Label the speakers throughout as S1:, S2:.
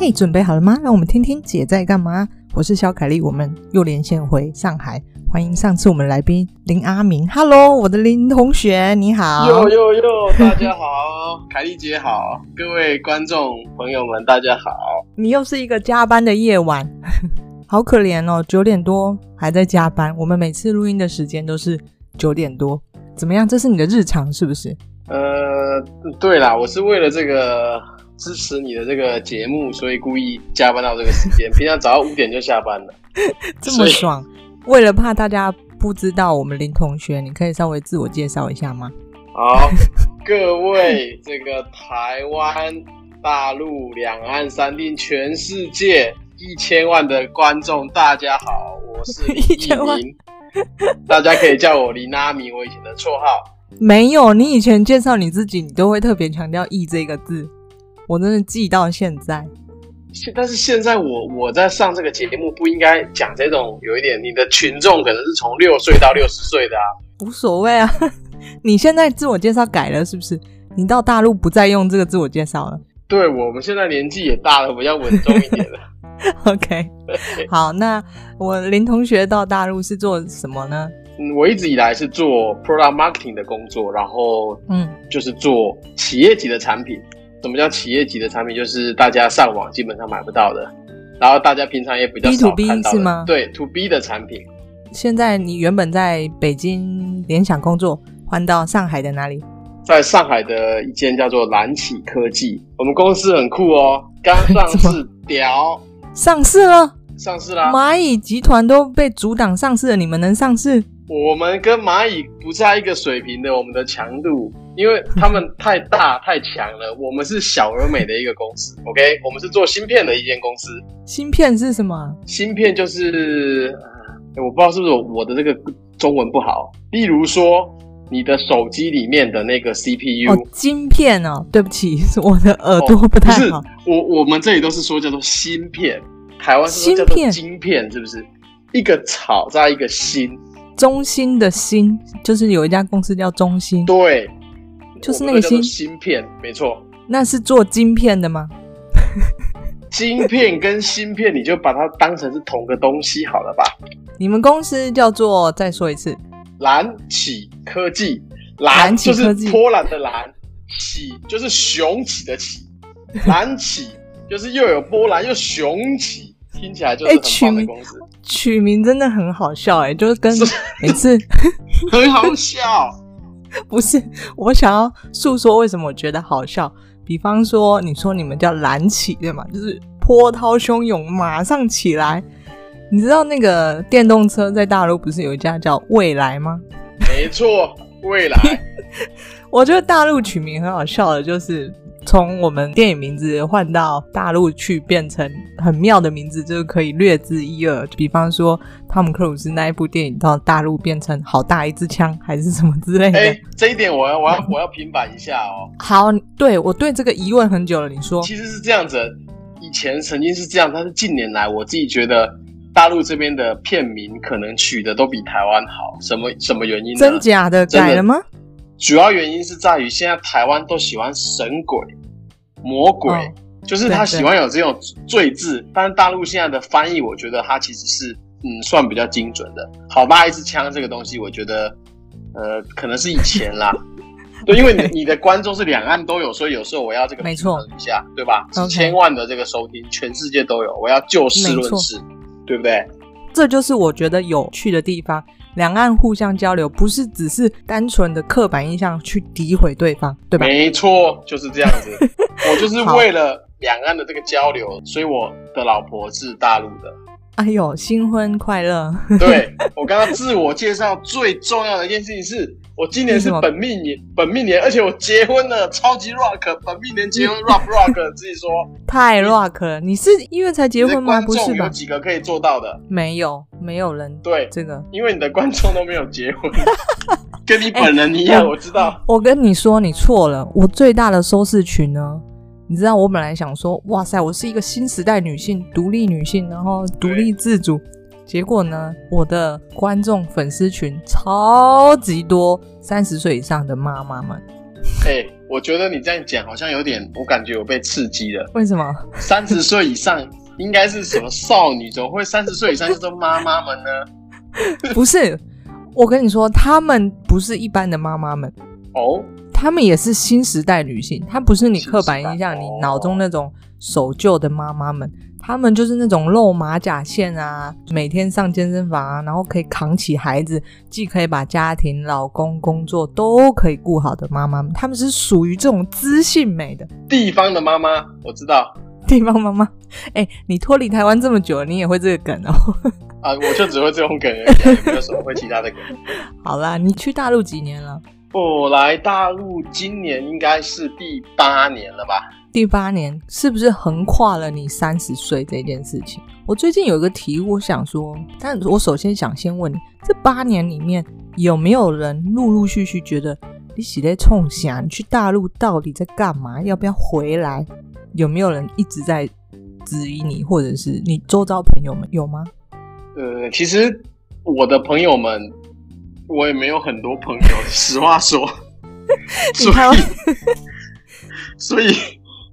S1: 嘿准备好了吗？让我们听听姐在干嘛。我是小凯丽，我们又连线回上海，欢迎上次我们来宾林阿明。Hello，我的林同学，你好。
S2: 哟哟哟，大家好，凯丽姐好，各位观众朋友们，大家好。
S1: 你又是一个加班的夜晚，好可怜哦，九点多还在加班。我们每次录音的时间都是九点多，怎么样？这是你的日常是不是？
S2: 呃，对啦，我是为了这个。支持你的这个节目，所以故意加班到这个时间。平常早上五点就下班了，
S1: 这么爽。以为了怕大家不知道我们林同学，你可以稍微自我介绍一下吗？
S2: 好，各位这个台湾、大陆、两岸三地、全世界一千万的观众，大家好，我是 林一鸣，大家可以叫我林阿明，我以前的绰号。
S1: 没有，你以前介绍你自己，你都会特别强调“一”这个字。我真的记到现在，
S2: 现但是现在我我在上这个节目不应该讲这种有一点，你的群众可能是从六岁到六十岁的啊，
S1: 无所谓啊。你现在自我介绍改了是不是？你到大陆不再用这个自我介绍了？
S2: 对，我们现在年纪也大了，比较稳重一点了。
S1: OK，好，那我林同学到大陆是做什么呢？
S2: 嗯，我一直以来是做 product marketing 的工作，然后嗯，就是做企业级的产品。什么叫企业级的产品？就是大家上网基本上买不到的，然后大家平常也比较少看到的。B to B 是吗？对，to B 的产品。
S1: 现在你原本在北京联想工作，换到上海的哪里？
S2: 在上海的一间叫做蓝启科技，我们公司很酷哦，刚上 市，屌，
S1: 上市了，
S2: 上市啦！
S1: 蚂蚁集团都被阻挡上市了，你们能上市？
S2: 我们跟蚂蚁不在一个水平的，我们的强度，因为他们太大太强了，我们是小而美的一个公司。OK，我们是做芯片的一间公司。
S1: 芯片是什么？
S2: 芯片就是，我不知道是不是我的这个中文不好。例如说，你的手机里面的那个 CPU。
S1: 哦，晶片哦，对不起，是我的耳朵不太好。
S2: 哦、不是，我我们这里都是说叫做芯片，台湾是说叫做晶片，是不是？一个草加一个芯。
S1: 中芯的芯，就是有一家公司叫中芯，
S2: 对，
S1: 就是那个芯
S2: 芯片，没错。
S1: 那是做晶片的吗？
S2: 晶片跟芯片，你就把它当成是同个东西好了吧？
S1: 你们公司叫做，再说一次，
S2: 蓝启科技，蓝就是波兰的蓝，启就是雄起的起，蓝启就是又有波兰又雄起。听起来就是很棒的公司，欸、
S1: 取，名真的很好笑哎、欸，就是跟每次
S2: 很好笑，
S1: 不是我想要诉说为什么我觉得好笑。比方说，你说你们叫蓝起对吗？就是波涛汹涌，马上起来。你知道那个电动车在大陆不是有一家叫蔚来吗？
S2: 没错，蔚来。
S1: 我觉得大陆取名很好笑的，就是。从我们电影名字换到大陆去，变成很妙的名字，就是可以略知一二。比方说，汤姆克鲁斯那一部电影到大陆变成好大一支枪，还是什么之类的。
S2: 哎，这一点我要我要我要平反一下哦。
S1: 好，对，我对这个疑问很久了。你说，
S2: 其实是这样子，以前曾经是这样，但是近年来我自己觉得大陆这边的片名可能取的都比台湾好。什么什么原因呢？
S1: 真假的改了吗？
S2: 主要原因是在于现在台湾都喜欢神鬼、魔鬼，哦、就是他喜欢有这种罪字。但是大陆现在的翻译，我觉得它其实是嗯算比较精准的。好吧一支枪这个东西，我觉得呃可能是以前啦，对，因为你你的观众是两岸都有，所以有时候我要这个平衡一下，对吧？几千万的这个收听，全世界都有，我要就事论事，对不对？
S1: 这就是我觉得有趣的地方。两岸互相交流，不是只是单纯的刻板印象去诋毁对方，对吧？
S2: 没错，就是这样子。我就是为了两岸的这个交流，所以我的老婆是大陆的。
S1: 哎呦，新婚快乐！
S2: 对，我刚刚自我介绍最重要的一件事情是。我今年是本命年，本命年，而且我结婚了，超级 rock，本命年结婚 rock rock，自己说
S1: 太 rock 了。你是因为才结婚吗？不是吧？
S2: 有几个可以做到的？
S1: 没有，没有人对这个，
S2: 因为你的观众都没有结婚，跟你本人一样，我知道。
S1: 我跟你说，你错了。我最大的收视群呢？你知道，我本来想说，哇塞，我是一个新时代女性，独立女性，然后独立自主。结果呢，我的观众粉丝群超级多，三十岁以上的妈妈们。
S2: 哎、欸，我觉得你这样讲好像有点，我感觉我被刺激了。
S1: 为什么？
S2: 三十岁以上应该是什么少女？怎么会三十岁以上叫做妈妈们呢？
S1: 不是，我跟你说，他们不是一般的妈妈们
S2: 哦，
S1: 他们也是新时代女性，她不是你刻板印象，你脑中那种守旧的妈妈们。他们就是那种露马甲线啊，每天上健身房啊，然后可以扛起孩子，既可以把家庭、老公、工作都可以顾好的妈妈们。他们是属于这种知性美的
S2: 地方的妈妈，我知道。
S1: 地方妈妈，哎、欸，你脱离台湾这么久了，你也会这个梗哦？
S2: 啊，我就只会这种梗而已，没有什么会其他的梗。
S1: 好啦，你去大陆几年了？
S2: 我来大陆今年应该是第八年了吧。
S1: 第八年是不是横跨了你三十岁这件事情？我最近有一个题，我想说，但我首先想先问你，这八年里面有没有人陆陆续续觉得你喜在冲霞？你去大陆到底在干嘛？要不要回来？有没有人一直在质疑你，或者是你周遭朋友们有吗？
S2: 呃，其实我的朋友们，我也没有很多朋友，实话说，所以，所以。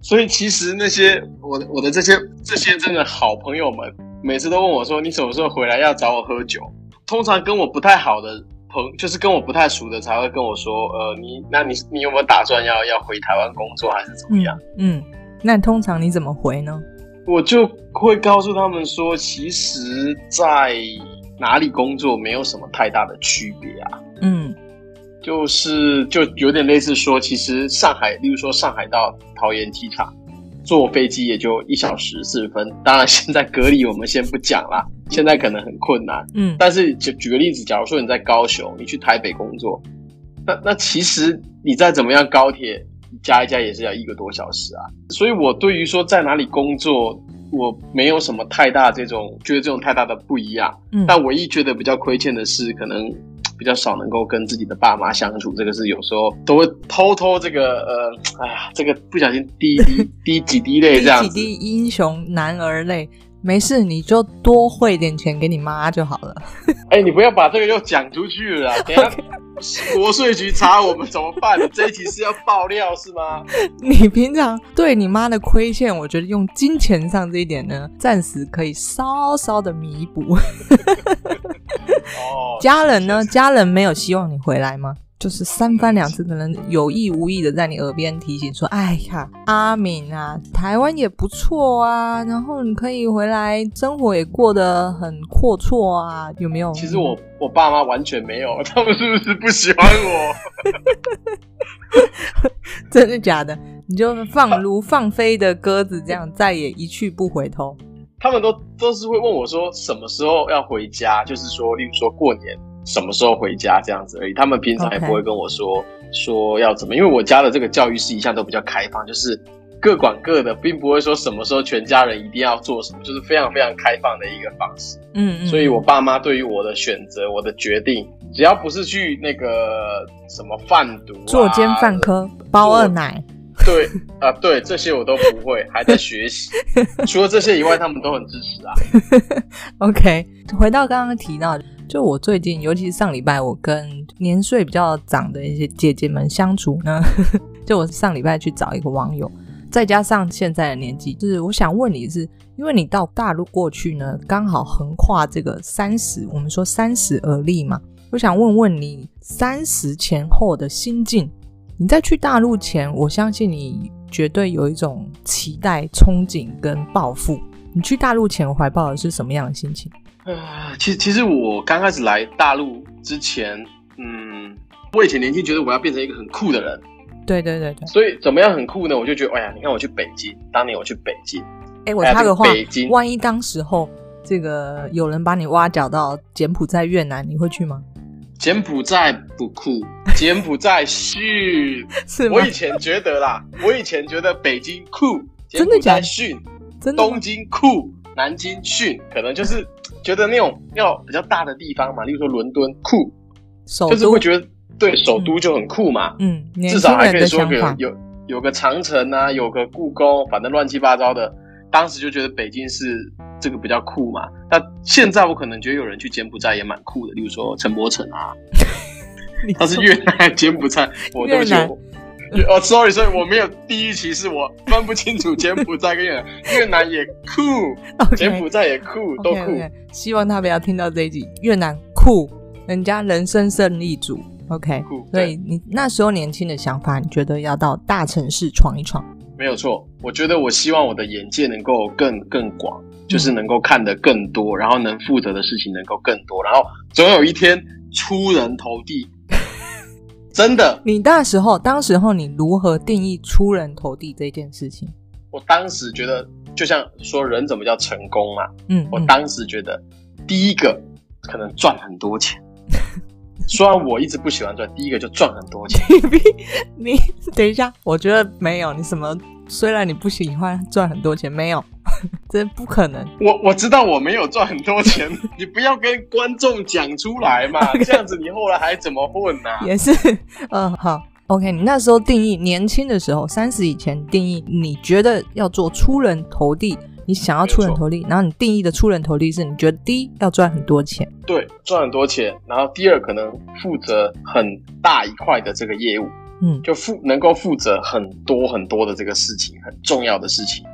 S2: 所以其实那些我我的这些这些真的好朋友们，每次都问我说：“你什么时候回来要找我喝酒？”通常跟我不太好的朋，就是跟我不太熟的，才会跟我说：“呃，你那你你有没有打算要要回台湾工作，还是怎么样？”
S1: 嗯，嗯，那通常你怎么回呢？
S2: 我就会告诉他们说：“其实，在哪里工作没有什么太大的区别啊。”嗯。就是就有点类似说，其实上海，例如说上海到桃园机场，坐飞机也就一小时四十分。当然，现在隔离我们先不讲啦，现在可能很困难。嗯，但是就举个例子，假如说你在高雄，你去台北工作，那那其实你再怎么样高铁加一加也是要一个多小时啊。所以我对于说在哪里工作，我没有什么太大这种觉得这种太大的不一样。嗯，但唯一觉得比较亏欠的是可能。比较少能够跟自己的爸妈相处，这个是有时候都会偷偷这个呃，哎呀，这个不小心滴滴滴几滴泪这样子。
S1: 滴几滴英雄男儿泪，没事，你就多汇点钱给你妈就好了。
S2: 哎、欸，你不要把这个又讲出去了，等下国税局查我们怎么办？这一题是要爆料是吗？
S1: 你平常对你妈的亏欠，我觉得用金钱上这一点呢，暂时可以稍稍的弥补。哦，家人呢？家人没有希望你回来吗？就是三番两次，可能有意无意的在你耳边提醒说：“哎呀，阿敏啊，台湾也不错啊，然后你可以回来，生活也过得很阔绰啊，有没有？”
S2: 其实我我爸妈完全没有，他们是不是不喜欢我？
S1: 真的假的？你就放如放飞的鸽子，这样再也一去不回头。
S2: 他们都都是会问我说什么时候要回家，就是说，例如说过年什么时候回家这样子而已。他们平常也不会跟我说.说要怎么，因为我家的这个教育是一向都比较开放，就是各管各的，并不会说什么时候全家人一定要做什么，就是非常非常开放的一个方式。嗯，嗯，所以我爸妈对于我的选择、我的决定，只要不是去那个什么贩毒、啊、
S1: 作奸犯科、包二奶。
S2: 对啊，对这些我都不会，还在学习。除了这些以外，他们都很支持啊。
S1: OK，回到刚刚提到，就我最近，尤其是上礼拜，我跟年岁比较长的一些姐姐们相处呢，就我上礼拜去找一个网友，再加上现在的年纪，就是我想问你是，是因为你到大陆过去呢，刚好横跨这个三十，我们说三十而立嘛，我想问问你三十前后的心境。你在去大陆前，我相信你绝对有一种期待、憧憬跟抱负。你去大陆前怀抱的是什么样的心情？
S2: 呃，其实其实我刚开始来大陆之前，嗯，我以前年轻觉得我要变成一个很酷的人。
S1: 对对对对。
S2: 所以怎么样很酷呢？我就觉得，哎呀，你看我去北京，当年我去北京，
S1: 哎，我插个话，北京，万一当时候这个有人把你挖角到柬埔寨、越南，你会去吗？
S2: 柬埔寨不酷，柬埔寨逊。是吗？我以前觉得啦，我以前觉得北京酷，柬埔寨逊，东京酷，南京逊，可能就是觉得那种要比较大的地方嘛，例如说伦敦酷，就是会觉得对首都就很酷嘛，嗯，至少还可以说个有有有个长城啊，有个故宫，反正乱七八糟的，当时就觉得北京是。这个比较酷嘛？那现在我可能觉得有人去柬埔寨也蛮酷的，例如说陈柏成啊，他是越南柬埔寨，我都不起，哦，sorry，所以我没有地域歧视，我分不清楚柬埔寨跟越南，越南也酷 柬埔寨也酷都酷。
S1: 希望他不要听到这一集，越南酷，人家人生胜利组，OK，酷。所以你那时候年轻的想法，你觉得要到大城市闯一闯？
S2: 没有错，我觉得我希望我的眼界能够更更广，就是能够看得更多，然后能负责的事情能够更多，然后总有一天出人头地。真的？
S1: 你那时候，当时候你如何定义出人头地这件事情？
S2: 我当时觉得，就像说人怎么叫成功嘛？嗯，嗯，我当时觉得，第一个可能赚很多钱。虽然我一直不喜欢赚，第一个就赚很多钱。
S1: 你，你等一下，我觉得没有你什么。虽然你不喜欢赚很多钱，没有。这不可能！
S2: 我我知道我没有赚很多钱，你不要跟观众讲出来嘛. 这样子你后来还怎么混呢、啊？
S1: 也是，嗯，好，OK。你那时候定义年轻的时候，三十以前定义，你觉得要做出人头地，你想要出人头地，然后你定义的出人头地是你觉得第一要赚很多钱，
S2: 对，赚很多钱，然后第二可能负责很大一块的这个业务，嗯，就负能够负责很多很多的这个事情，很重要的事情。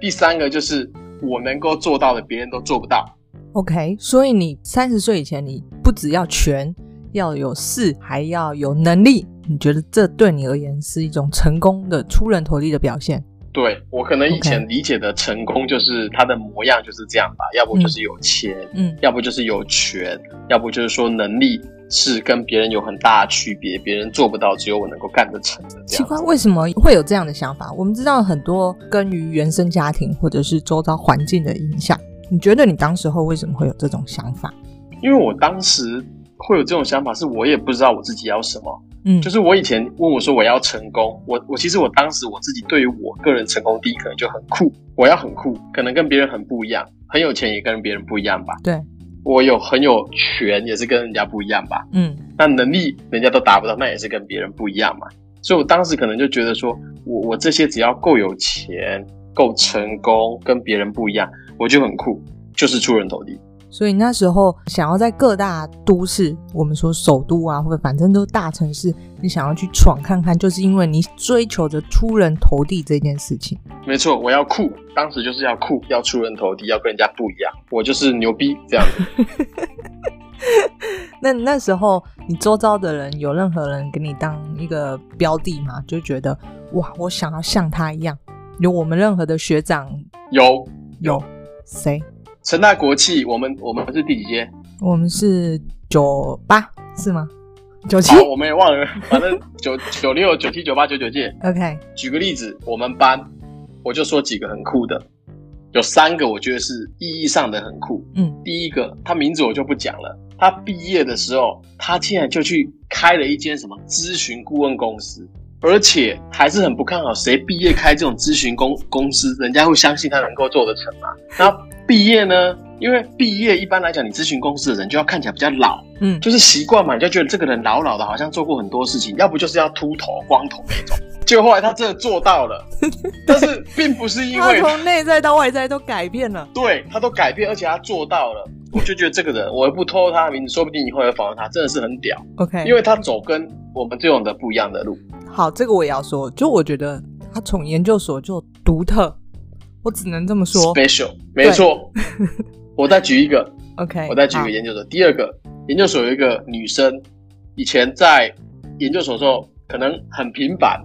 S2: 第三个就是我能够做到的，别人都做不到。
S1: OK，所以你三十岁以前，你不只要权，要有势，还要有能力。你觉得这对你而言是一种成功的出人头地的表现？
S2: 对，我可能以前理解的成功就是他的模样就是这样吧要不就是有钱，嗯，要不就是有权，要不就是说能力。是跟别人有很大的区别，别人做不到，只有我能够干得成的。
S1: 奇怪，为什么会有这样的想法？我们知道很多根于原生家庭或者是周遭环境的影响。你觉得你当时候为什么会有这种想法？
S2: 因为我当时会有这种想法，是我也不知道我自己要什么。嗯，就是我以前问我说我要成功，我我其实我当时我自己对于我个人成功第一可能就很酷，我要很酷，可能跟别人很不一样，很有钱也跟别人不一样吧。
S1: 对。
S2: 我有很有权，也是跟人家不一样吧。嗯，那能力人家都达不到，那也是跟别人不一样嘛。所以我当时可能就觉得说，我我这些只要够有钱、够成功，跟别人不一样，我就很酷，就是出人头地。
S1: 所以那时候想要在各大都市，我们说首都啊，或者反正都是大城市，你想要去闯看看，就是因为你追求着出人头地这件事情。
S2: 没错，我要酷，当时就是要酷，要出人头地，要跟人家不一样，我就是牛逼这样子。
S1: 那那时候你周遭的人有任何人给你当一个标的吗？就觉得哇，我想要像他一样。有我们任何的学长？
S2: 有
S1: 有谁？
S2: 成大国际，我们我们是第几届？
S1: 我们是九八，是吗？九七？
S2: 我们也忘了，反正九 九六、九七、九八、九九届。
S1: OK。
S2: 举个例子，我们班我就说几个很酷的，有三个我觉得是意义上的很酷。嗯，第一个，他名字我就不讲了。他毕业的时候，他竟然就去开了一间什么咨询顾问公司，而且还是很不看好谁毕业开这种咨询公公司，人家会相信他能够做得成吗？然后。毕业呢？因为毕业一般来讲，你咨询公司的人就要看起来比较老，嗯，就是习惯嘛，你就觉得这个人老老的，好像做过很多事情，要不就是要秃头、光头那种。结果后来他真的做到了，但是并不是因为
S1: 他从内在到外在都改变了，
S2: 对，他都改变，而且他做到了，我就觉得这个人，我也不透露他的名字，说不定以后会访问他，真的是很屌。
S1: OK，
S2: 因为他走跟我们这种的不一样的路。
S1: 好，这个我也要说，就我觉得他从研究所就独特。我只能这么说
S2: ，special 没错。我再举一个
S1: ，OK，
S2: 我再举一个研究所。第二个研究所有一个女生，以前在研究所的时候可能很平凡，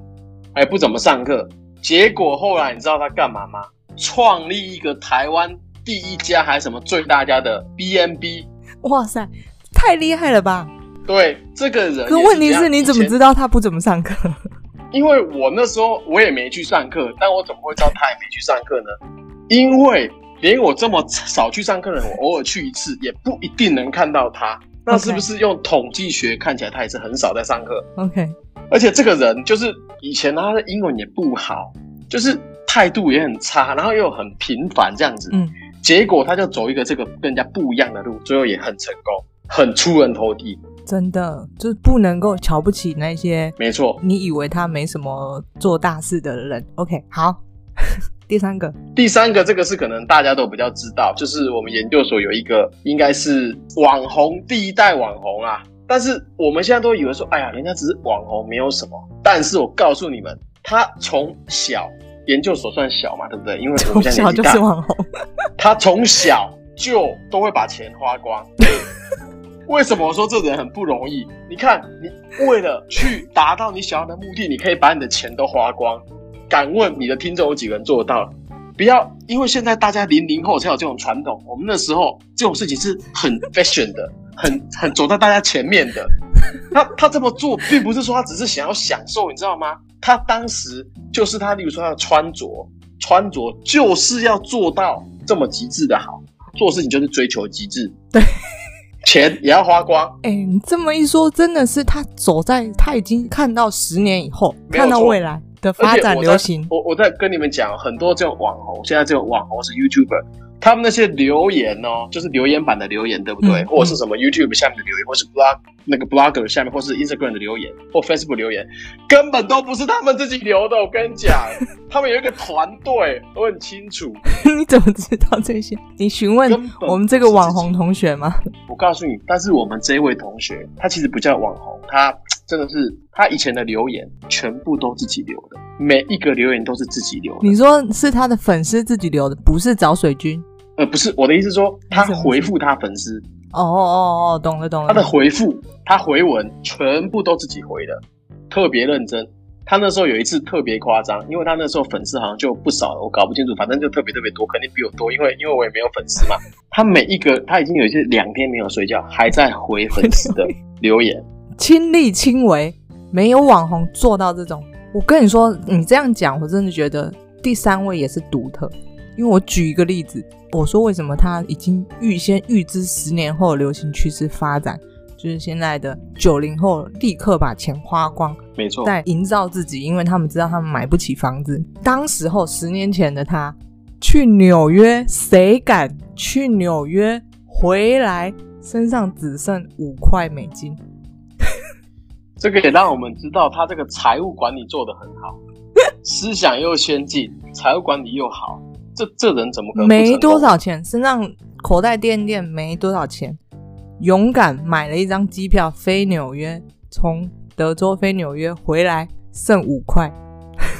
S2: 还不怎么上课。结果后来你知道她干嘛吗？创立一个台湾第一家还是什么最大家的 BNB。
S1: 哇塞，太厉害了吧！
S2: 对，这个人。
S1: 可问题是，你怎么知道她不怎么上课？
S2: 因为我那时候我也没去上课，但我怎么会知道他也没去上课呢？因为连我这么少去上课的人，我偶尔去一次也不一定能看到他。那是不是用统计学看起来他也是很少在上课
S1: ？OK。
S2: 而且这个人就是以前他的英文也不好，就是态度也很差，然后又很平凡这样子。嗯。结果他就走一个这个跟人家不一样的路，最后也很成功，很出人头地。
S1: 真的就是不能够瞧不起那些，
S2: 没错。
S1: 你以为他没什么做大事的人，OK？好，第三个，
S2: 第三个这个是可能大家都比较知道，就是我们研究所有一个应该是网红第一代网红啊，但是我们现在都以为说，哎呀，人家只是网红，没有什么。但是我告诉你们，他从小研究所算小嘛，对不对？因为从小就是网红。他从小就都会把钱花光。为什么我说这人很不容易？你看，你为了去达到你想要的目的，你可以把你的钱都花光。敢问你的听众有几个人做到？不要因为现在大家零零后才有这种传统，我们那时候这种事情是很 fashion 的，很很走在大家前面的。他他这么做，并不是说他只是想要享受，你知道吗？他当时就是他，例如说他的穿着，穿着就是要做到这么极致的好，做事情就是追求极致。对。钱也要花光。
S1: 哎、欸，你这么一说，真的是他走在他已经看到十年以后，看到未来的发展流行。
S2: 我我在跟你们讲，很多这种网红，现在这种网红是 YouTuber。他们那些留言哦，就是留言板的留言，对不对？嗯、或者是什么 YouTube 下面的留言，或是 blog 那个 blogger 下面，或是 Instagram 的留言，或 Facebook 留言，根本都不是他们自己留的。我跟你讲，他们有一个团队，我很清楚。
S1: 你怎么知道这些？你询问我们这个网红同学吗？
S2: 我告诉你，但是我们这一位同学，他其实不叫网红，他真的是他以前的留言全部都自己留的，每一个留言都是自己留的。
S1: 你说是他的粉丝自己留的，不是找水军？
S2: 呃，不是我的意思，说他回复他粉丝。
S1: 哦哦哦哦，懂了懂了。
S2: 他的回复，他回文全部都自己回的，特别认真。他那时候有一次特别夸张，因为他那时候粉丝好像就不少了，我搞不清楚，反正就特别特别多，肯定比我多，因为因为我也没有粉丝嘛。他每一个他已经有一些两天没有睡觉，还在回粉丝的留言，亲
S1: 力亲为，没有网红做到这种。我跟你说，你这样讲，我真的觉得第三位也是独特。因为我举一个例子，我说为什么他已经预先预知十年后流行趋势发展，就是现在的九零后立刻把钱花光，
S2: 没错，
S1: 在营造自己，因为他们知道他们买不起房子。当时候十年前的他去纽约，谁敢去纽约回来身上只剩五块美金？
S2: 这个也让我们知道他这个财务管理做得很好，思想又先进，财务管理又好。这这人怎么可能
S1: 没多少钱？身上口袋垫垫没多少钱，勇敢买了一张机票飞纽约，从德州飞纽约回来剩五块，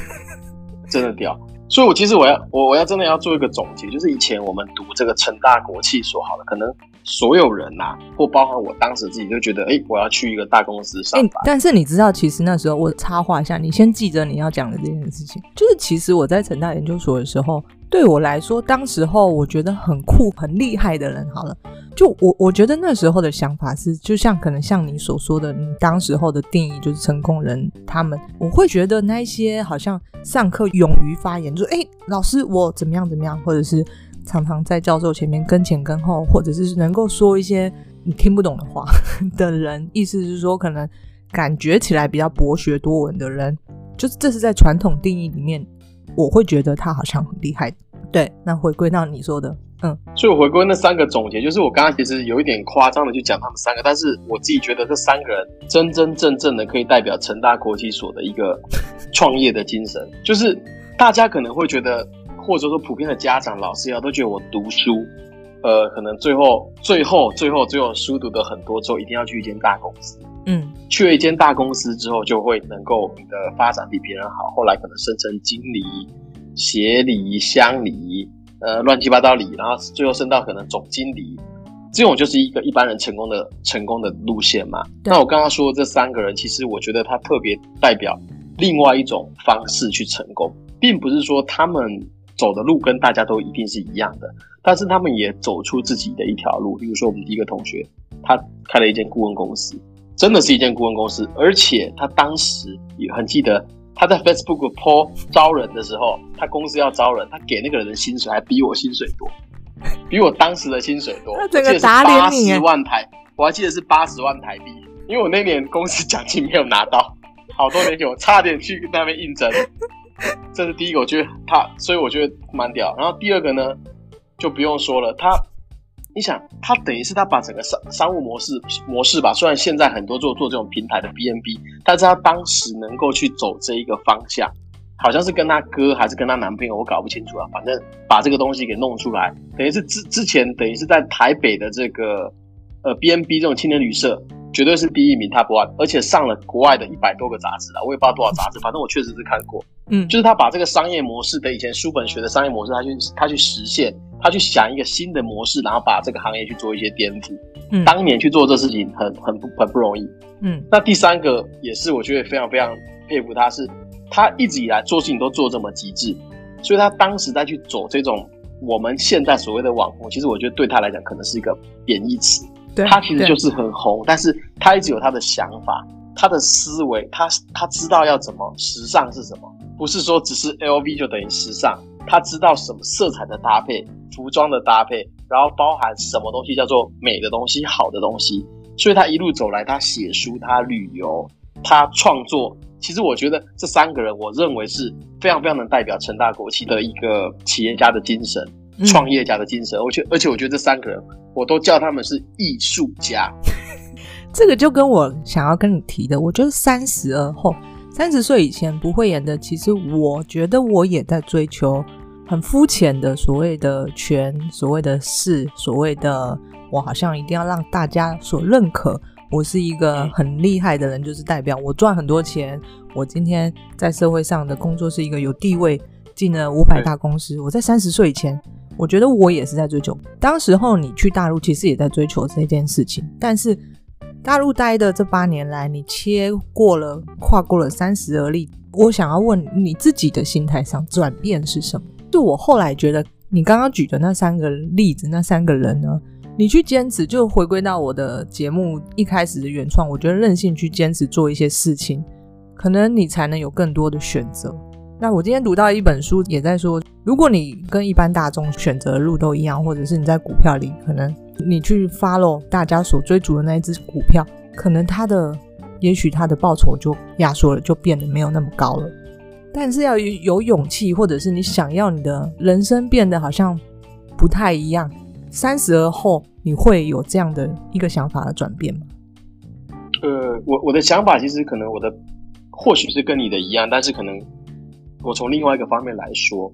S2: 真的屌！所以，我其实我要我我要真的要做一个总结，就是以前我们读这个成大国企所好了，可能所有人呐、啊，或包含我当时自己就觉得，哎，我要去一个大公司上班。
S1: 但是你知道，其实那时候我插话一下，你先记着你要讲的这件事情，就是其实我在成大研究所的时候。对我来说，当时候我觉得很酷、很厉害的人，好了，就我我觉得那时候的想法是，就像可能像你所说的，你当时候的定义就是成功人，他们我会觉得那些好像上课勇于发言，就说哎，老师我怎么样怎么样，或者是常常在教授前面跟前跟后，或者是能够说一些你听不懂的话 的人，意思是说可能感觉起来比较博学多闻的人，就是这是在传统定义里面。我会觉得他好像很厉害，对。那回归到你说的，嗯，
S2: 所以我回归那三个总结，就是我刚刚其实有一点夸张的去讲他们三个，但是我自己觉得这三个人真真正正的可以代表成大国际所的一个创业的精神。就是大家可能会觉得，或者说普遍的家长、老师呀，都觉得我读书，呃，可能最后、最后、最后、最后书读的很多之后，一定要去一间大公司。嗯，去了一间大公司之后，就会能够你的发展比别人好。后来可能升成经理、协理、乡理，呃，乱七八糟理，然后最后升到可能总经理。这种就是一个一般人成功的成功的路线嘛。那我刚刚说的这三个人，其实我觉得他特别代表另外一种方式去成功，并不是说他们走的路跟大家都一定是一样的，但是他们也走出自己的一条路。比如说我们第一个同学，他开了一间顾问公司。真的是一间顾问公司，而且他当时也很记得，他在 Facebook po 招人的时候，他公司要招人，他给那个人的薪水还比我薪水多，比我当时的薪水多，
S1: 这个打脸，
S2: 八十万台，我还记得是八十万台币，因为我那年公司奖金没有拿到，好多年前我差点去那边应征，这是第一个，我觉得他，所以我觉得蛮屌。然后第二个呢，就不用说了，他。你想，他等于是他把整个商商务模式模式吧，虽然现在很多做做这种平台的 B N B，但是他当时能够去走这一个方向，好像是跟他哥还是跟他男朋友，我搞不清楚啊。反正把这个东西给弄出来，等于是之之前等于是在台北的这个呃，B N B 这种青年旅社，绝对是第一名 Top One，而且上了国外的一百多个杂志了，我也不知道多少杂志，反正我确实是看过。
S1: 嗯，
S2: 就是他把这个商业模式的以前书本学的商业模式，他去他去实现，他去想一个新的模式，然后把这个行业去做一些颠覆。嗯，当年去做这事情很很不很不容易。嗯，那第三个也是我觉得非常非常佩服他是，是他一直以来做事情都做这么极致，所以他当时在去走这种我们现在所谓的网红，其实我觉得对他来讲可能是一个贬义词。对，他其实就是很红，但是他一直有他的想法，他的思维，他他知道要怎么时尚是什么。不是说只是 LV 就等于时尚，他知道什么色彩的搭配、服装的搭配，然后包含什么东西叫做美的东西、好的东西。所以他一路走来，他写书、他旅游、他创作。其实我觉得这三个人，我认为是非常非常能代表成大国际的一个企业家的精神、创业家的精神。而且而且，我觉得这三个人，我都叫他们是艺术家。
S1: 这个就跟我想要跟你提的，我觉得三十而后。三十岁以前不会演的，其实我觉得我也在追求很肤浅的所谓的权、所谓的势、所谓的我好像一定要让大家所认可，我是一个很厉害的人，就是代表我赚很多钱。我今天在社会上的工作是一个有地位，进了五百大公司。我在三十岁以前，我觉得我也是在追求。当时候你去大陆，其实也在追求这件事情，但是。大陆待的这八年来，你切过了，跨过了三十而立。我想要问你自己的心态上转变是什么？就我后来觉得，你刚刚举的那三个例子，那三个人呢，你去坚持，就回归到我的节目一开始的原创。我觉得任性去坚持做一些事情，可能你才能有更多的选择。那我今天读到一本书，也在说，如果你跟一般大众选择的路都一样，或者是你在股票里可能。你去 follow 大家所追逐的那一只股票，可能它的，也许它的报酬就压缩了，就变得没有那么高了。但是要有勇气，或者是你想要你的人生变得好像不太一样，三十而后，你会有这样的一个想法的转变吗？
S2: 呃，我我的想法其实可能我的或许是跟你的一样，但是可能我从另外一个方面来说。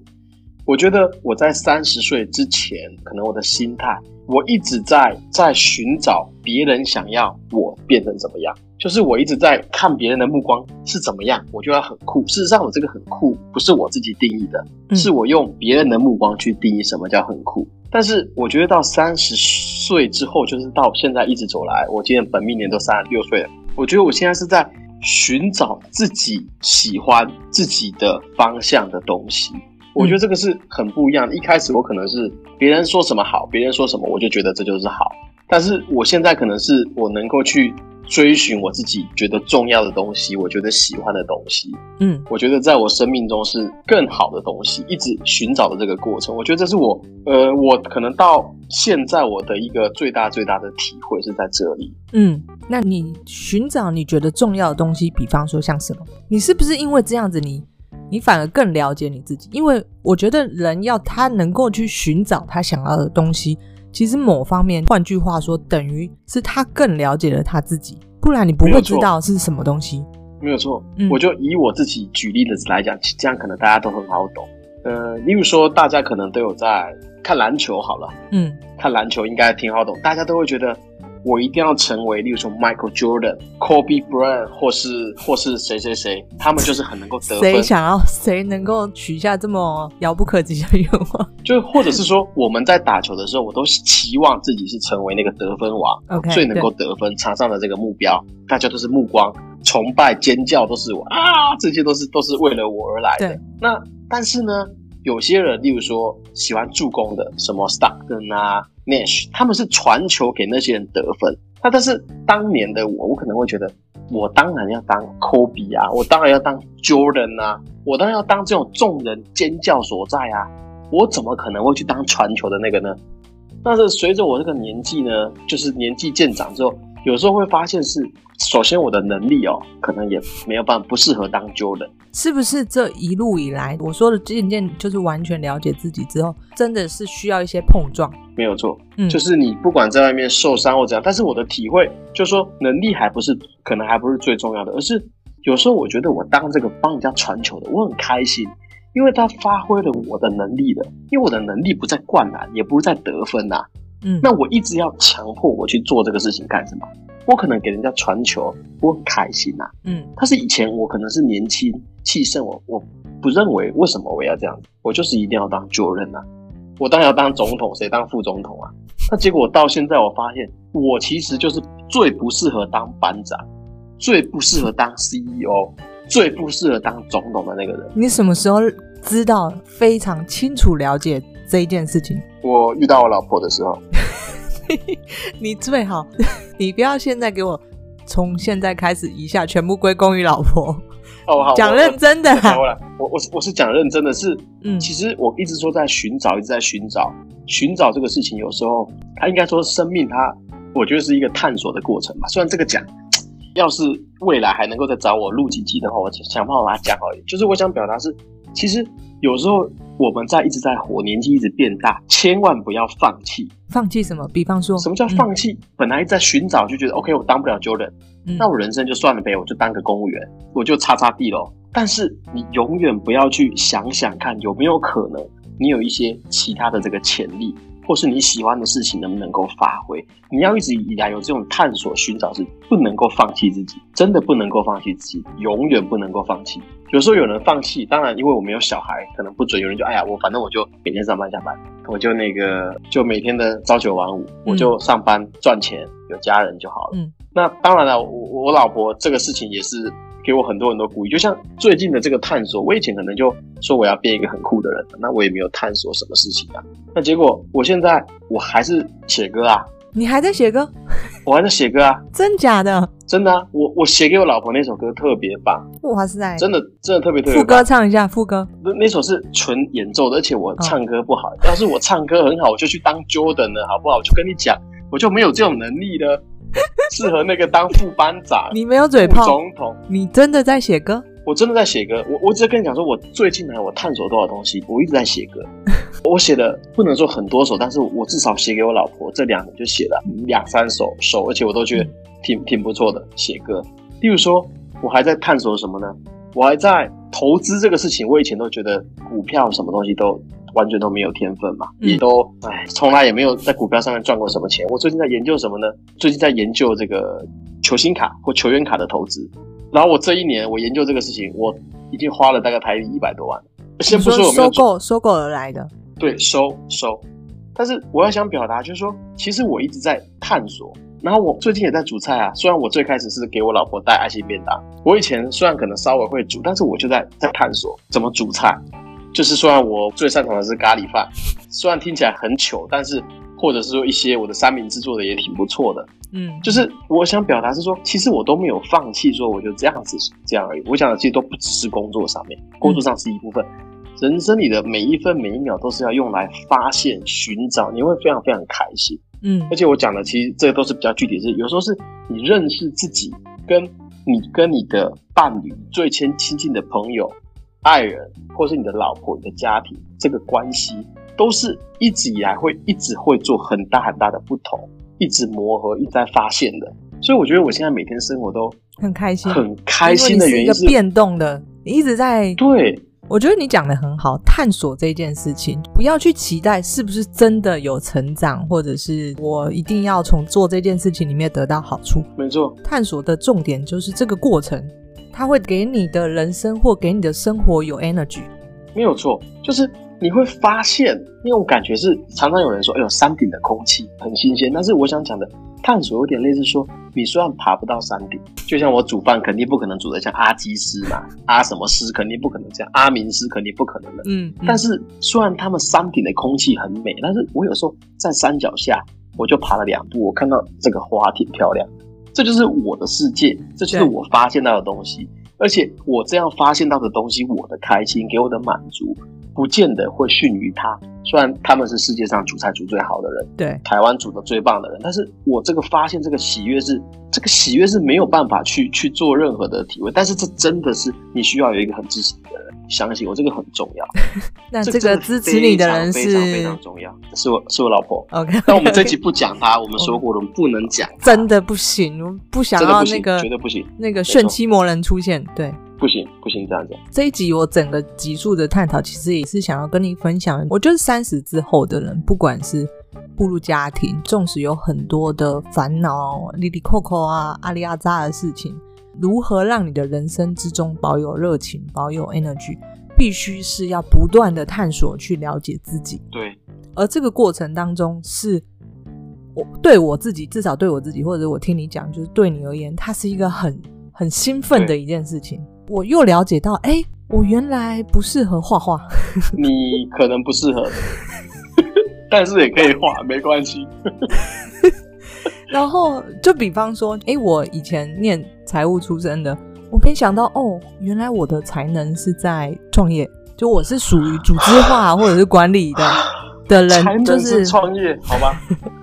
S2: 我觉得我在三十岁之前，可能我的心态，我一直在在寻找别人想要我变成怎么样，就是我一直在看别人的目光是怎么样，我就要很酷。事实上，我这个很酷不是我自己定义的，是我用别人的目光去定义什么叫很酷。但是我觉得到三十岁之后，就是到现在一直走来，我今年本命年都三十六岁了，我觉得我现在是在寻找自己喜欢自己的方向的东西。我觉得这个是很不一样的。一开始我可能是别人说什么好，别人说什么我就觉得这就是好。但是我现在可能是我能够去追寻我自己觉得重要的东西，我觉得喜欢的东西。嗯，我觉得在我生命中是更好的东西，一直寻找的这个过程。我觉得这是我呃，我可能到现在我的一个最大最大的体会是在这里。
S1: 嗯，那你寻找你觉得重要的东西，比方说像什么？你是不是因为这样子你？你反而更了解你自己，因为我觉得人要他能够去寻找他想要的东西，其实某方面，换句话说，等于是他更了解了他自己，不然你不会知道是什么东西。
S2: 没有错，嗯，我就以我自己举例子来讲，这样可能大家都很好懂。呃，例如说，大家可能都有在看篮球，好了，嗯，看篮球应该挺好懂，大家都会觉得。我一定要成为，例如说 Michael Jordan、Kobe Bryant，或是或是谁谁谁，他们就是很能够得分。
S1: 谁想要谁能够许下这么遥不可及的愿望？
S2: 就或者是说，我们在打球的时候，我都期望自己是成为那个得分王，okay, 最能够得分，场上的这个目标，大家都是目光崇拜、尖叫，都是我啊，这些都是都是为了我而来的。那但是呢，有些人，例如说喜欢助攻的，什么 Stockton 啊。Nash，他们是传球给那些人得分。那但是当年的我，我可能会觉得，我当然要当 Kobe 啊，我当然要当 Jordan 啊，我当然要当这种众人尖叫所在啊，我怎么可能会去当传球的那个呢？但是随着我这个年纪呢，就是年纪渐长之后，有时候会发现是。首先，我的能力哦，可能也没有办法，不适合当 Jordan。
S1: 是不是这一路以来，我说的渐渐就是完全了解自己之后，真的是需要一些碰撞？
S2: 没有错，嗯，就是你不管在外面受伤或怎样，但是我的体会就是说，能力还不是，可能还不是最重要的，而是有时候我觉得我当这个帮人家传球的，我很开心，因为他发挥了我的能力的，因为我的能力不在灌篮，也不是在得分呐、啊。嗯，那我一直要强迫我去做这个事情干什么？我可能给人家传球，我很开心呐、啊。嗯，但是以前我可能是年轻气盛，我我不认为为什么我要这样子，我就是一定要当 Jordan 啊，我当然要当总统，谁当副总统啊？那结果到现在我发现，我其实就是最不适合当班长，最不适合当 CEO，最不适合当总统的那个人。
S1: 你什么时候知道非常清楚了解这一件事情？
S2: 我遇到我老婆的时候。
S1: 你最好，你不要现在给我从现在开始一下全部归功于老婆。
S2: 哦，好，
S1: 讲认真的。
S2: 我我是我是讲认真的是，嗯，其实我一直说在寻找，一直在寻找，寻找这个事情，有时候他应该说生命，它我觉得是一个探索的过程吧。虽然这个讲，要是未来还能够再找我录几集的话，我想办法把它讲好一点。就是我想表达是，其实有时候。我们在一直在活，年纪一直变大，千万不要放弃。
S1: 放弃什么？比方说，
S2: 什么叫放弃？嗯、本来在寻找，就觉得 OK，我当不了 Jordan，、嗯、那我人生就算了呗，我就当个公务员，我就擦擦地喽。但是你永远不要去想想看，有没有可能你有一些其他的这个潜力。或是你喜欢的事情能不能够发挥？你要一直以来有这种探索、寻找，是不能够放弃自己，真的不能够放弃自己，永远不能够放弃。有时候有人放弃，当然因为我没有小孩，可能不准。有人就哎呀，我反正我就每天上班下班，我就那个就每天的朝九晚五，我就上班赚钱，有家人就好了。嗯，那当然了，我我老婆这个事情也是。给我很多很多鼓励，就像最近的这个探索，我以前可能就说我要变一个很酷的人，那我也没有探索什么事情啊。那结果我现在我还是写歌啊。
S1: 你还在写歌？
S2: 我还在写歌啊。
S1: 真假的？
S2: 真的啊。我我写给我老婆那首歌特别棒。
S1: 哇塞！
S2: 真的真的特别特别棒。
S1: 副歌唱一下，副歌。
S2: 那那首是纯演奏的，而且我唱歌不好。哦、要是我唱歌很好，我就去当 Jordan 了，好不好？我就跟你讲，我就没有这种能力了。适合那个当副班长，
S1: 你没有嘴炮。
S2: 总统，
S1: 你真的在写歌？
S2: 我真的在写歌。我我只是跟你讲说，我最近来我探索多少东西，我一直在写歌。我写的不能说很多首，但是我至少写给我老婆这两年就写了两三首首，而且我都觉得挺挺不错的写歌。例如说，我还在探索什么呢？我还在投资这个事情。我以前都觉得股票什么东西都。完全都没有天分嘛，也都哎，从来也没有在股票上面赚过什么钱。我最近在研究什么呢？最近在研究这个球星卡或球员卡的投资。然后我这一年我研究这个事情，我已经花了大概台币一百多万。先不说有没有
S1: 收购收购而来的，
S2: 对，收收。但是我要想表达就是说，其实我一直在探索。然后我最近也在煮菜啊，虽然我最开始是给我老婆带爱心便当，我以前虽然可能稍微会煮，但是我就在在探索怎么煮菜。就是虽然我最擅长的是咖喱饭，虽然听起来很糗，但是或者是说一些我的三明治做的也挺不错的，嗯，就是我想表达是说，其实我都没有放弃，说我就这样子这样而已。我想的其实都不只是工作上面，工作上是一部分，人生里的每一分每一秒都是要用来发现、寻找，你会非常非常开心，嗯。而且我讲的其实这个都是比较具体的是，是有时候是你认识自己，跟你跟你的伴侣最亲亲近的朋友。爱人，或是你的老婆、你的家庭，这个关系都是一直以来会一直会做很大很大的不同，一直磨合，一直在发现的。所以我觉得我现在每天生活都
S1: 很开心，
S2: 很开心的原因是，
S1: 变动的，你一直在
S2: 对。
S1: 我觉得你讲的很好，探索这件事情，不要去期待是不是真的有成长，或者是我一定要从做这件事情里面得到好处。
S2: 没错，
S1: 探索的重点就是这个过程。它会给你的人生或给你的生活有 energy，
S2: 没有错，就是你会发现那种感觉是常常有人说，哎呦，山顶的空气很新鲜。但是我想讲的探索有点类似说，你虽然爬不到山顶，就像我煮饭肯定不可能煮得像阿基斯嘛，阿什么斯肯定不可能这样，阿明斯肯定不可能的。嗯，嗯，但是虽然他们山顶的空气很美，但是我有时候在山脚下，我就爬了两步，我看到这个花挺漂亮。这就是我的世界，这就是我发现到的东西。而且我这样发现到的东西，我的开心给我的满足，不见得会逊于他。虽然他们是世界上煮菜煮最好的人，对，台湾煮的最棒的人，但是我这个发现这个喜悦是，这个喜悦是没有办法去去做任何的体会。但是这真的是你需要有一个很支持你的人。相信我，这个很重要。
S1: 那这个支持你的人是
S2: 非常非常重要，是我是我老婆。
S1: OK，
S2: 那我们这集不讲他，我们说过了，我们不能讲。
S1: 真的不行，我不想要那个
S2: 绝对不行，
S1: 那个炫妻魔人出现。对，
S2: 不行不行，这样子。
S1: 这一集我整个集数的探讨，其实也是想要跟你分享，我觉得三十之后的人，不管是步入家庭，纵使有很多的烦恼、里里扣扣啊、阿里阿扎的事情，如何让你的人生之中保有热情、保有 energy，必须是要不断的探索去了解自己。
S2: 对，
S1: 而这个过程当中是。我对我自己，至少对我自己，或者我听你讲，就是对你而言，它是一个很很兴奋的一件事情。我又了解到，哎，我原来不适合画画。
S2: 你可能不适合，但是也可以画，没关系。
S1: 然后就比方说，哎，我以前念财务出身的，我没想到，哦，原来我的才能是在创业，就我是属于组织化或者是管理的。的人就是
S2: 创业，好吗？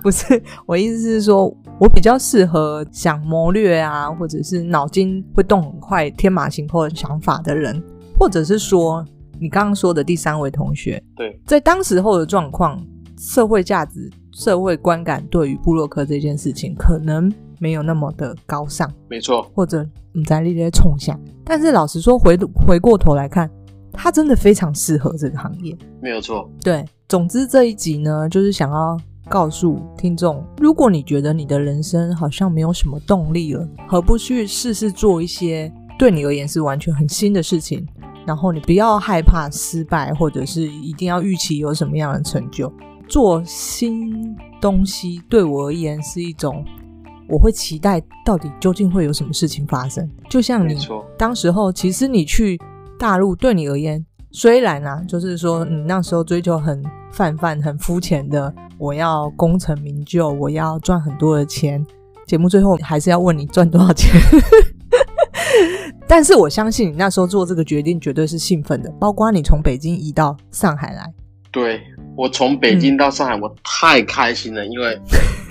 S1: 不是，我意思是说，我比较适合想谋略啊，或者是脑筋会动很快、天马行空的想法的人，或者是说，你刚刚说的第三位同学，
S2: 对，
S1: 在当时候的状况，社会价值、社会观感对于布洛克这件事情，可能没有那么的高尚，
S2: 没错，
S1: 或者你在那些冲下，但是老实说，回回过头来看。他真的非常适合这个行业，
S2: 没有错。
S1: 对，总之这一集呢，就是想要告诉听众，如果你觉得你的人生好像没有什么动力了，何不去试试做一些对你而言是完全很新的事情？然后你不要害怕失败，或者是一定要预期有什么样的成就。做新东西对我而言是一种，我会期待到底究竟会有什么事情发生。就像你当时候，其实你去。大陆对你而言，虽然啊，就是说你那时候追求很泛泛、很肤浅的，我要功成名就，我要赚很多的钱。节目最后还是要问你赚多少钱。但是我相信你那时候做这个决定绝对是兴奋的，包括你从北京移到上海来。
S2: 对，我从北京到上海，嗯、我太开心了，因为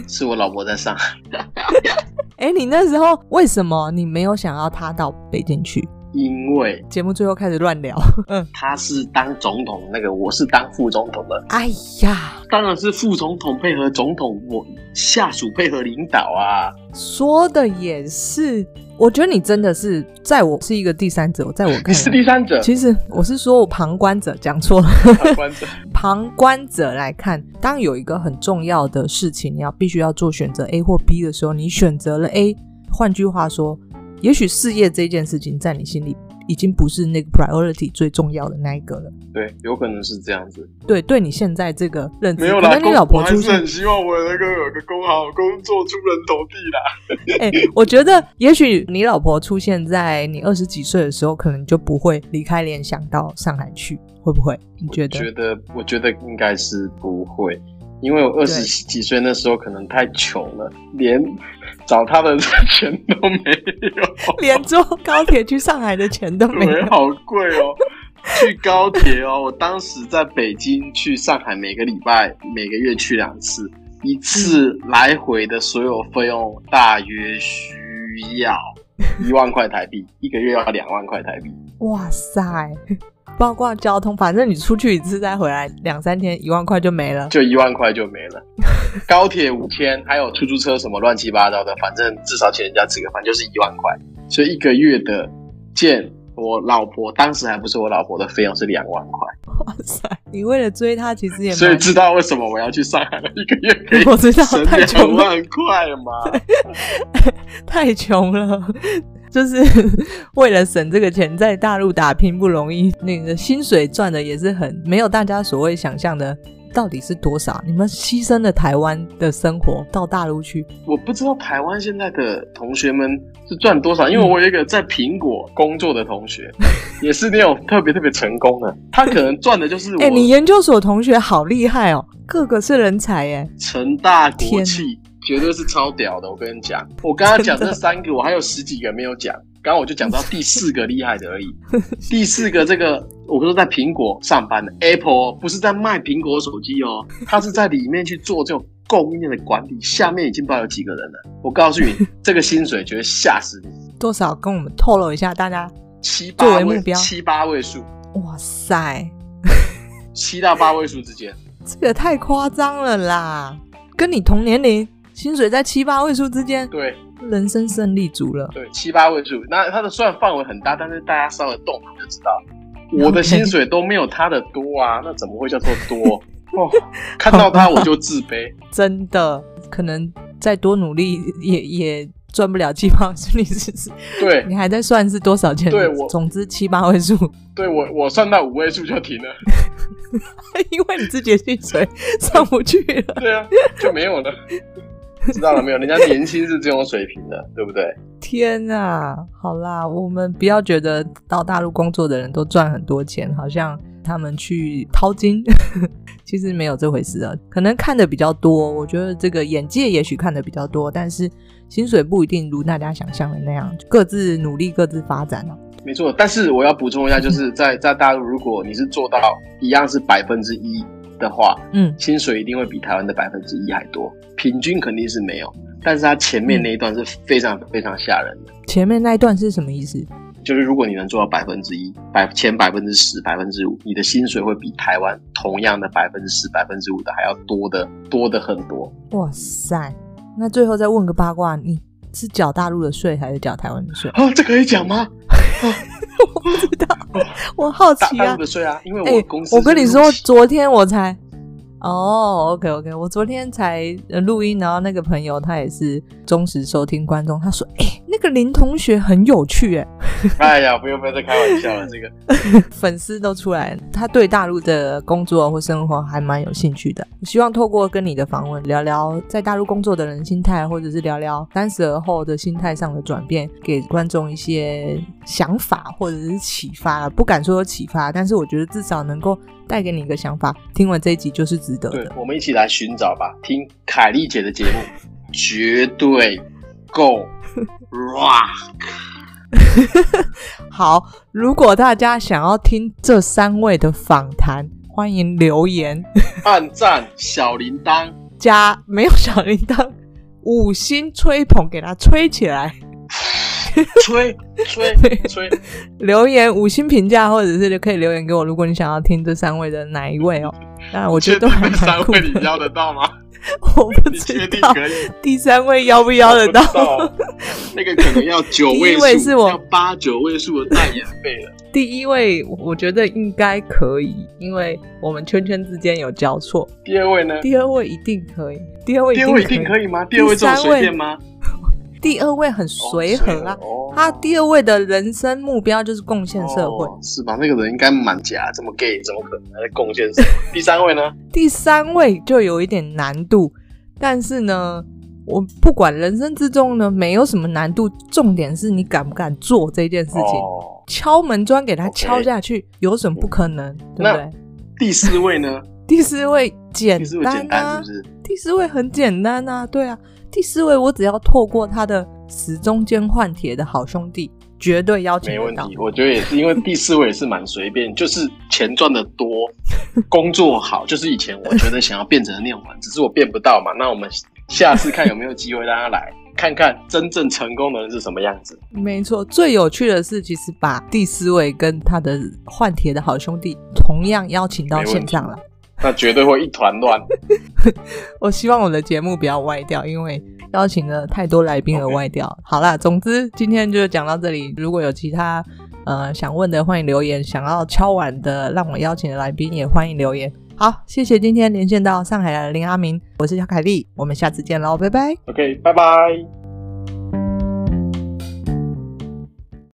S2: 是我老婆在上海。
S1: 哎、欸，你那时候为什么你没有想要她到北京去？
S2: 因为
S1: 节目最后开始乱聊，嗯，
S2: 他是当总统，那个我是当副总统的。
S1: 哎呀，
S2: 当然是副总统配合总统，我下属配合领导啊。
S1: 说的也是，我觉得你真的是在我是一个第三者，在我看来
S2: 是第三者。
S1: 其实我是说我旁观者讲错了，
S2: 旁观者。
S1: 旁观者来看，当有一个很重要的事情，你要必须要做选择 A 或 B 的时候，你选择了 A。换句话说。也许事业这件事情在你心里已经不是那个 priority 最重要的那一个了。
S2: 对，有可能是这样子。
S1: 对，对你现在这个认知，
S2: 没有啦，你老婆出现，我还是很希望我能够有个工好工作，出人头地啦。
S1: 哎、欸，我觉得也许你老婆出现在你二十几岁的时候，可能就不会离开联想到上海去，会不会？你觉得？
S2: 我觉得，我觉得应该是不会。因为我二十几岁那时候可能太穷了，连找他的钱都没有，
S1: 连坐高铁去上海的钱都没有，
S2: 好贵哦！去高铁哦，我当时在北京去上海，每个礼拜每个月去两次，一次来回的所有费用大约需要一万块台币，一个月要两万块台币。
S1: 哇塞！包括交通，反正你出去一次再回来两三天，一万块就没了，
S2: 就一万块就没了。高铁五千，还有出租车什么乱七八糟的，反正至少请人家吃个饭就是一万块。所以一个月的见我老婆，当时还不是我老婆的费用是两万块。
S1: 哇塞！你为了追她，其实也
S2: 所以知道为什么我要去上海了，一个月可以
S1: 我知道太穷了，
S2: 两万块吗，
S1: 太穷了。就是 为了省这个钱，在大陆打拼不容易，那个薪水赚的也是很没有大家所谓想象的，到底是多少？你们牺牲了台湾的生活到大陆去？
S2: 我不知道台湾现在的同学们是赚多少，因为我有一个在苹果工作的同学，嗯、也是那种特别特别成功的，他可能赚的就是我。哎、
S1: 欸，你研究所同学好厉害哦，个个是人才耶，
S2: 成大国企。绝对是超屌的，我跟你讲，我刚刚讲这三个，我还有十几个没有讲，刚刚我就讲到第四个厉害的而已。第四个这个，我不是在苹果上班的，Apple 不是在卖苹果手机哦，他是在里面去做这种供应链的管理，下面已经不知道有几个人了。我告诉你，这个薪水绝对吓死你。
S1: 多少？跟我们透露一下，大家
S2: 七八位目标，七八位数。
S1: 哇塞，
S2: 七到八位数之间，
S1: 这个太夸张了啦，跟你同年龄。薪水在七八位数之间，
S2: 对，
S1: 人生胜利组了。
S2: 对，七八位数，那他的算范围很大，但是大家稍微动就知道，我的薪水都没有他的多啊，那怎么会叫做多？哦，看到他我就自卑，
S1: 真的，可能再多努力也也赚不了七八位数，是？
S2: 对，
S1: 你还在算是多少钱？
S2: 对我，
S1: 总之七八位数。
S2: 对我，我算到五位数就停了，
S1: 因为你自己的薪水上不去了。
S2: 对啊，就没有了。知道了没有？人家年轻是这种水平的，对不对？
S1: 天啊，好啦，我们不要觉得到大陆工作的人都赚很多钱，好像他们去掏金，其实没有这回事啊。可能看的比较多，我觉得这个眼界也许看的比较多，但是薪水不一定如大家想象的那样，各自努力，各自发展啊。
S2: 没错，但是我要补充一下，就是在在大陆，如果你是做到一样是百分之一。的话，嗯，薪水一定会比台湾的百分之一还多，平均肯定是没有，但是它前面那一段是非常非常吓人的。
S1: 前面那一段是什么意思？
S2: 就是如果你能做到百分之一，百前百分之十、百分之五，你的薪水会比台湾同样的百分之十、百分之五的还要多的多的很多。
S1: 哇塞！那最后再问个八卦，你是缴大陆的税还是缴台湾的税？
S2: 啊，这可以讲吗？
S1: 我不知道，我好奇啊。
S2: 大陆的税啊，因为我公司、
S1: 欸。我跟你说，昨天我才。哦、oh，OK OK，我昨天才录音，然后那个朋友他也是忠实收听观众，他说：“哎、欸，那个林同学很有趣。”哎，
S2: 哎呀，不用不要再开玩笑了，这个
S1: 粉丝都出来，他对大陆的工作或生活还蛮有兴趣的。我希望透过跟你的访问，聊聊在大陆工作的人心态，或者是聊聊三十而后的心态上的转变，给观众一些想法或者是启发。不敢说有启发，但是我觉得至少能够。带给你一个想法，听完这一集就是值得的。
S2: 对，我们一起来寻找吧，听凯丽姐的节目，绝对够 rock。
S1: 好，如果大家想要听这三位的访谈，欢迎留言、
S2: 按赞、小铃铛
S1: 加没有小铃铛，五星吹捧给他吹起来。
S2: 吹吹 吹！
S1: 留言五星评价，或者是可以留言给我。如果你想要听这三位的哪一位哦，那我觉得都还蛮酷的。
S2: 三位你要得到吗？
S1: 我不知道？第三位邀不邀得到？
S2: 那个可能要九 位数，
S1: 第一位是我
S2: 要八九位数的代言费了。
S1: 第一位我觉得应该可以，因为我们圈圈之间有交错。
S2: 第二位呢？
S1: 第二位一定可以。第二位
S2: 第二位一定可以吗？第二位这么随便吗？
S1: 第二位很随和啊，哦，他第二位的人生目标就是贡献社会，
S2: 哦，是吧？那个人应该蛮假，这么 gay，怎么可能还在贡献社会？第三位呢？
S1: 第三位就有一点难度，但是呢，我不管人生之中呢，没有什么难度，重点是你敢不敢做这件事情。哦，敲门砖给他敲下去有什么不可能？对不对？
S2: 第四位呢？
S1: 第四位简单？第四位很简单啊，对啊。第四位，我只要透过他的死中间换铁的好兄弟，绝对邀请
S2: 没问题。我觉得也是，因为第四位也是蛮随便，就是钱赚的多，工作好，就是以前我觉得想要变成的那种人，只是我变不到嘛。那我们下次看有没有机会让他来看看真正成功的人是什么样子。
S1: 没错，最有趣的是，其实把第四位跟他的换铁的好兄弟同样邀请到线上了。
S2: 那绝对会一团乱。
S1: 我希望我的节目不要歪掉，因为邀请了太多来宾而歪掉。Okay. 好啦，总之今天就讲到这里。如果有其他呃想问的，欢迎留言；想要敲碗的，让我邀请的来宾也欢迎留言。好，谢谢今天连线到上海的林阿明，我是小凯丽，我们下次见喽，拜拜。
S2: OK，拜拜。